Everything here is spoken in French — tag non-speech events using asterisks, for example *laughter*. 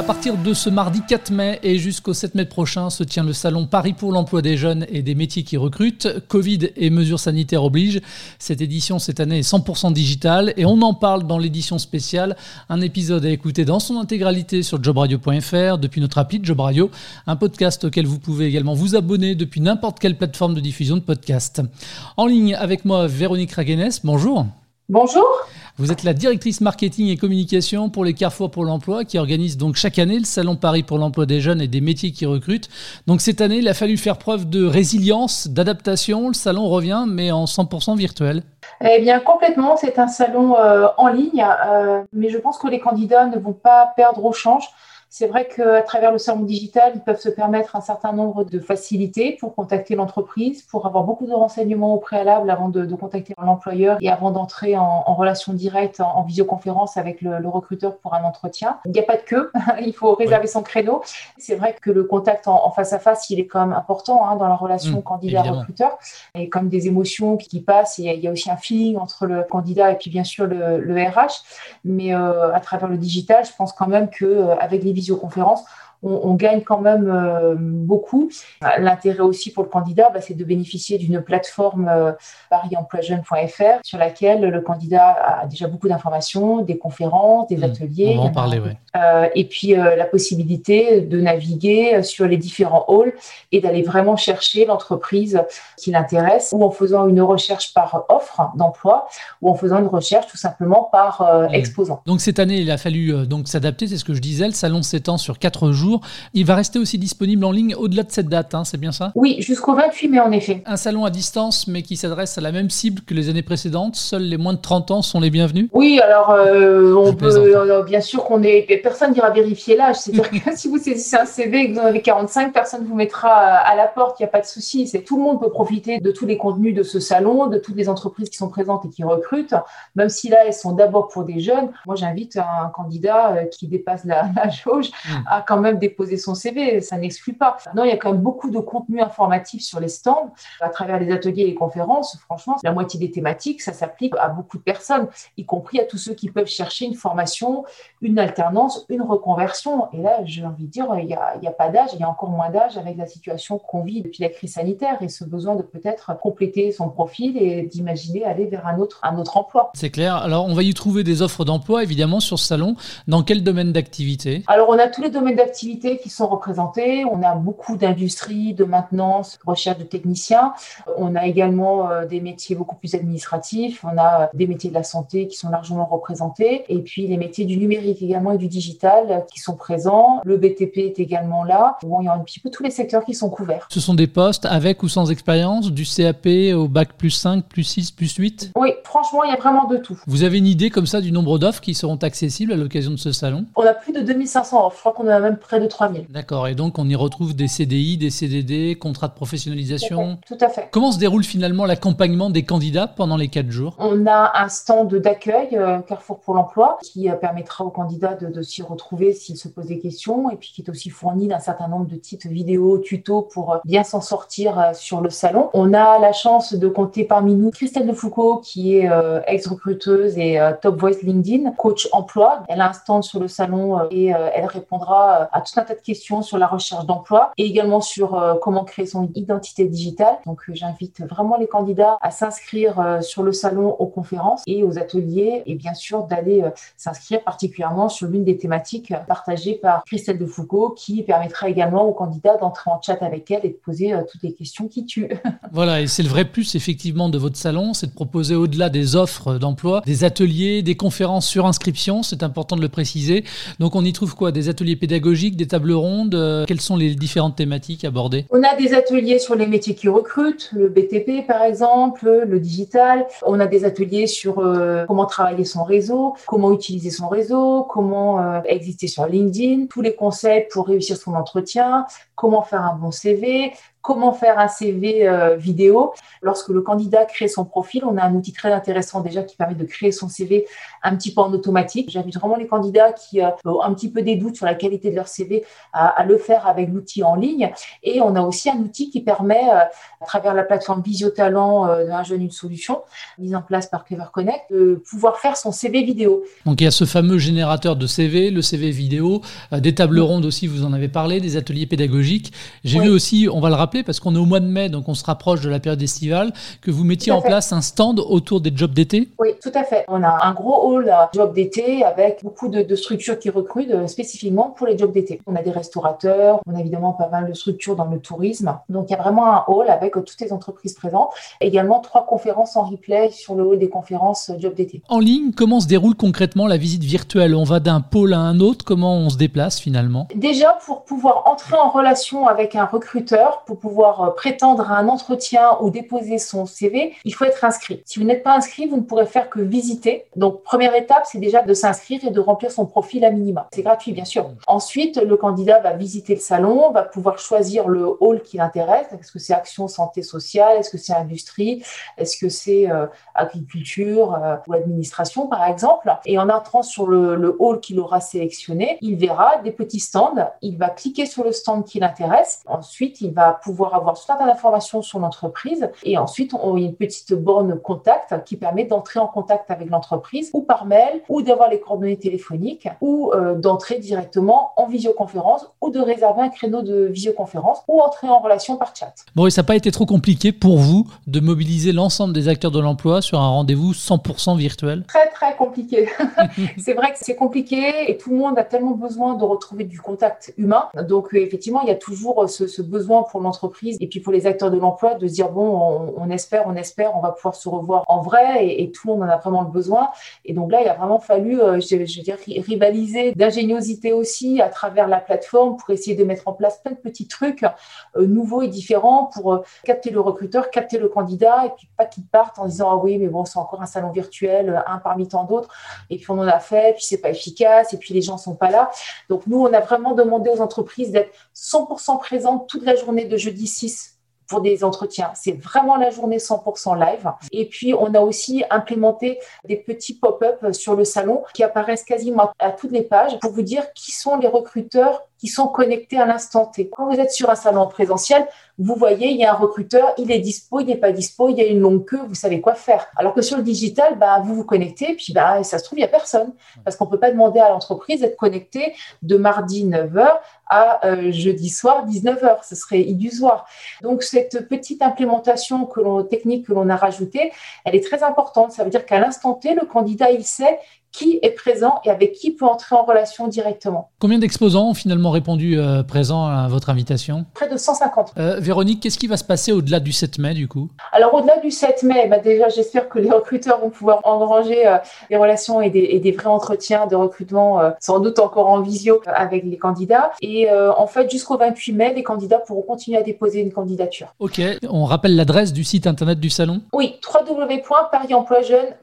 À partir de ce mardi 4 mai et jusqu'au 7 mai prochain se tient le salon Paris pour l'emploi des jeunes et des métiers qui recrutent. Covid et mesures sanitaires obligent. Cette édition cette année est 100% digitale et on en parle dans l'édition spéciale. Un épisode à écouter dans son intégralité sur jobradio.fr depuis notre appli Job Radio, un podcast auquel vous pouvez également vous abonner depuis n'importe quelle plateforme de diffusion de podcast. En ligne avec moi Véronique Raguenes, bonjour. Bonjour. Vous êtes la directrice marketing et communication pour les Carrefour pour l'emploi qui organise donc chaque année le Salon Paris pour l'emploi des jeunes et des métiers qui recrutent. Donc cette année, il a fallu faire preuve de résilience, d'adaptation. Le salon revient, mais en 100% virtuel. Eh bien, complètement. C'est un salon euh, en ligne, euh, mais je pense que les candidats ne vont pas perdre au change. C'est vrai qu'à travers le salon digital, ils peuvent se permettre un certain nombre de facilités pour contacter l'entreprise, pour avoir beaucoup de renseignements au préalable avant de, de contacter l'employeur et avant d'entrer en, en, relation directe, en, en visioconférence avec le, le, recruteur pour un entretien. Il n'y a pas de queue, *laughs* il faut réserver son créneau. C'est vrai que le contact en, en, face à face, il est quand même important hein, dans la relation mmh, candidat-recruteur. Et comme des émotions qui, qui passent, il y, a, il y, a, aussi un feeling entre le candidat et puis bien sûr le, le RH. Mais euh, à travers le digital, je pense quand même qu'avec euh, les visioconférence, on, on, gagne quand même euh, beaucoup. L'intérêt aussi pour le candidat, bah, c'est de bénéficier d'une plateforme euh, parisemploijeune.fr sur laquelle le candidat a déjà beaucoup d'informations, des conférences, des mmh, ateliers. On va en parler, oui. Euh, et puis euh, la possibilité de naviguer sur les différents halls et d'aller vraiment chercher l'entreprise qui l'intéresse, ou en faisant une recherche par offre d'emploi, ou en faisant une recherche tout simplement par mmh. exposant. Donc cette année, il a fallu donc s'adapter, c'est ce que je disais. Le salon s'étend sur quatre jours. Il va rester aussi disponible en ligne au-delà de cette date, hein, c'est bien ça? Oui, jusqu'au 28 mai en effet. Un salon à distance, mais qui s'adresse à la même cible que les années précédentes. Seuls les moins de 30 ans sont les bienvenus Oui, alors euh, on peut, euh, bien sûr qu'on est. Personne n'ira vérifier l'âge. C'est-à-dire que *laughs* si vous saisissez un CV et que vous en avez 45, personne ne vous mettra à la porte, il n'y a pas de souci. C'est Tout le monde peut profiter de tous les contenus de ce salon, de toutes les entreprises qui sont présentes et qui recrutent, même si là, elles sont d'abord pour des jeunes. Moi, j'invite un candidat euh, qui dépasse la, *laughs* la jauge mmh. à quand même déposer son CV, ça n'exclut pas. Non, il y a quand même beaucoup de contenu informatif sur les stands, à travers les ateliers et les conférences. Franchement, la moitié des thématiques, ça s'applique à beaucoup de personnes, y compris à tous ceux qui peuvent chercher une formation, une alternance, une reconversion. Et là, j'ai envie de dire, il n'y a, a, pas d'âge, il y a encore moins d'âge avec la situation qu'on vit depuis la crise sanitaire et ce besoin de peut-être compléter son profil et d'imaginer aller vers un autre, un autre emploi. C'est clair. Alors, on va y trouver des offres d'emploi, évidemment, sur ce salon. Dans quel domaine d'activité? Alors, on a tous les domaines d'activité qui sont représentés. On a beaucoup d'industries, de maintenance, recherche de techniciens. On a également euh, des métiers beaucoup plus administratifs. On a euh, des métiers de la santé qui sont largement représentés. Et puis les métiers du numérique également et du digital euh, qui sont présents. Le BTP est également là. Bon, il y a un petit peu tous les secteurs qui sont couverts. Ce sont des postes avec ou sans expérience, du CAP au bac plus 5, plus 6, plus 8 Oui, franchement, il y a vraiment de tout. Vous avez une idée comme ça du nombre d'offres qui seront accessibles à l'occasion de ce salon? On a plus de 2500 offres. Je crois qu'on a même près de 3000. D'accord. Et donc, on y retrouve des CDI, des CDD, contrats de professionnalisation. Tout à fait. Tout à fait. Comment se déroule finalement l'accompagnement des candidats pendant les quatre jours? On a un stand d'accueil euh, Carrefour pour l'emploi qui euh, permettra aux candidats de, de s'y retrouver s'ils se posent des questions et puis qui est aussi fourni d'un certain nombre de petites vidéos, tutos pour euh, bien s'en sortir sur le salon. On a la chance de compter parmi nous Christelle de Foucault qui est euh, ex-recruteuse et euh, top voice LinkedIn, coach emploi. Elle a un stand sur le salon et elle répondra à tout un tas de questions sur la recherche d'emploi et également sur euh, comment créer son identité digitale. Donc euh, j'invite vraiment les candidats à s'inscrire euh, sur le salon aux conférences et aux ateliers et bien sûr d'aller s'inscrire particulièrement sur l'une des thématiques partagées par Christelle de Foucault qui permettra également aux candidats d'entrer en chat avec elle et de poser toutes les questions qui tuent. *laughs* voilà, et c'est le vrai plus effectivement de votre salon, c'est de proposer au-delà des offres d'emploi, des ateliers, des conférences sur inscription, c'est important de le préciser. Donc on y trouve quoi? Des ateliers pédagogiques, des tables rondes Quelles sont les différentes thématiques abordées? On a des ateliers sur les métiers qui recrutent, le BTP par exemple, le digital. On a des ateliers sur euh, comment travailler son réseau, comment utiliser son réseau, comment euh, exister sur LinkedIn, tous les conseils pour réussir son entretien, comment faire un bon CV, comment faire un CV euh, vidéo. Lorsque le candidat crée son profil, on a un outil très intéressant déjà qui permet de créer son CV un petit peu en automatique. J'invite vraiment les candidats qui euh, ont un petit peu des doutes sur la qualité de leur CV à, le faire avec l'outil en ligne. Et on a aussi un outil qui permet, euh, à travers la plateforme Visiotalent d'un jeune une solution, mise en place par Clever Connect, de pouvoir faire son CV vidéo. Donc il y a ce fameux générateur de CV, le CV vidéo, des tables rondes aussi, vous en avez parlé, des ateliers pédagogiques. J'ai vu aussi, on va le rappeler, parce qu'on est au mois de mai, donc on se rapproche de la période estivale, que vous mettiez en place un stand autour des jobs d'été? Oui, tout à fait. On a un gros hall jobs d'été avec beaucoup de, structures qui recrutent euh, spécifiquement pour les jobs d'été. On a des restaurateurs, on a évidemment pas mal de structures dans le tourisme. Donc il y a vraiment un hall avec toutes les entreprises présentes. Également trois conférences en replay sur le hall des conférences jobs d'été. En ligne, comment se déroule concrètement la visite virtuelle? On va d'un pôle à un autre? Comment on se déplace finalement? Déjà, pour pouvoir entrer en relation avec un recruteur, pour pouvoir euh, prétendre à un entretien ou déposer son CV, il faut être inscrit. Si vous n'êtes pas inscrit, vous ne pourrez faire que visiter. Donc, première étape, c'est déjà de s'inscrire et de remplir son profil à minima. C'est gratuit, bien sûr. Ensuite, le candidat va visiter le salon, va pouvoir choisir le hall qui l'intéresse. Est-ce que c'est action santé sociale? Est-ce que c'est industrie? Est-ce que c'est euh, agriculture euh, ou administration, par exemple? Et en entrant sur le, le hall qu'il aura sélectionné, il verra des petits stands. Il va cliquer sur le stand qui l'intéresse. Ensuite, il va pouvoir pouvoir avoir tout un d'informations sur l'entreprise. Et ensuite, on a une petite borne contact qui permet d'entrer en contact avec l'entreprise ou par mail ou d'avoir les coordonnées téléphoniques ou euh, d'entrer directement en visioconférence ou de réserver un créneau de visioconférence ou entrer en relation par chat. Bon, et ça n'a pas été trop compliqué pour vous de mobiliser l'ensemble des acteurs de l'emploi sur un rendez-vous 100% virtuel? Très, très compliqué. *laughs* c'est vrai que c'est compliqué et tout le monde a tellement besoin de retrouver du contact humain. Donc, euh, effectivement, il y a toujours ce, ce besoin pour l'entreprise et puis pour les acteurs de l'emploi de se dire bon, on, espère, on espère, on va pouvoir se revoir en vrai et, tout le monde en a vraiment le besoin. Et donc là, il a vraiment fallu, euh, je, je, veux dire, rivaliser d'ingéniosité aussi à travers la plateforme pour essayer de mettre en place plein de petits trucs euh, nouveaux et différents pour euh, capter le recruteur, capter le candidat et puis pas qu'il parte en disant ah oui, mais bon, c'est encore un salon virtuel, un parmi tant d'autres. Et puis on en a fait, puis c'est pas efficace et puis les gens sont pas là. Donc nous, on a vraiment demandé aux entreprises d'être 100% présentes toute la journée de jeudi 6 pour des entretiens. C'est vraiment la journée 100% live. Et puis, on a aussi implémenté des petits pop-up sur le salon qui apparaissent quasiment à toutes les pages pour vous dire qui sont les recruteurs qui sont connectés à l'instant T. Quand vous êtes sur un salon présentiel, vous voyez, il y a un recruteur, il est dispo, il n'est pas dispo, il y a une longue queue, vous savez quoi faire. Alors que sur le digital, bah, vous vous connectez, puis bah, ça se trouve, il n'y a personne. Parce qu'on ne peut pas demander à l'entreprise d'être connecté de mardi 9h à euh, jeudi soir 19h. Ce serait illusoire. Donc, cette petite implémentation que technique que l'on a rajoutée, elle est très importante. Ça veut dire qu'à l'instant T, le candidat, il sait qui est présent et avec qui peut entrer en relation directement. Combien d'exposants ont finalement répondu euh, présents à votre invitation? Près de 150. Euh, Véronique, qu'est-ce qui va se passer au-delà du 7 mai du coup? Alors au-delà du 7 mai, bah, déjà j'espère que les recruteurs vont pouvoir engranger euh, des relations et des, vrais entretiens de recrutement, sans doute encore en visio avec les candidats. Et en fait, jusqu'au 28 mai, les candidats pourront continuer à déposer une candidature. Ok, on rappelle l'adresse du site internet du salon? Oui,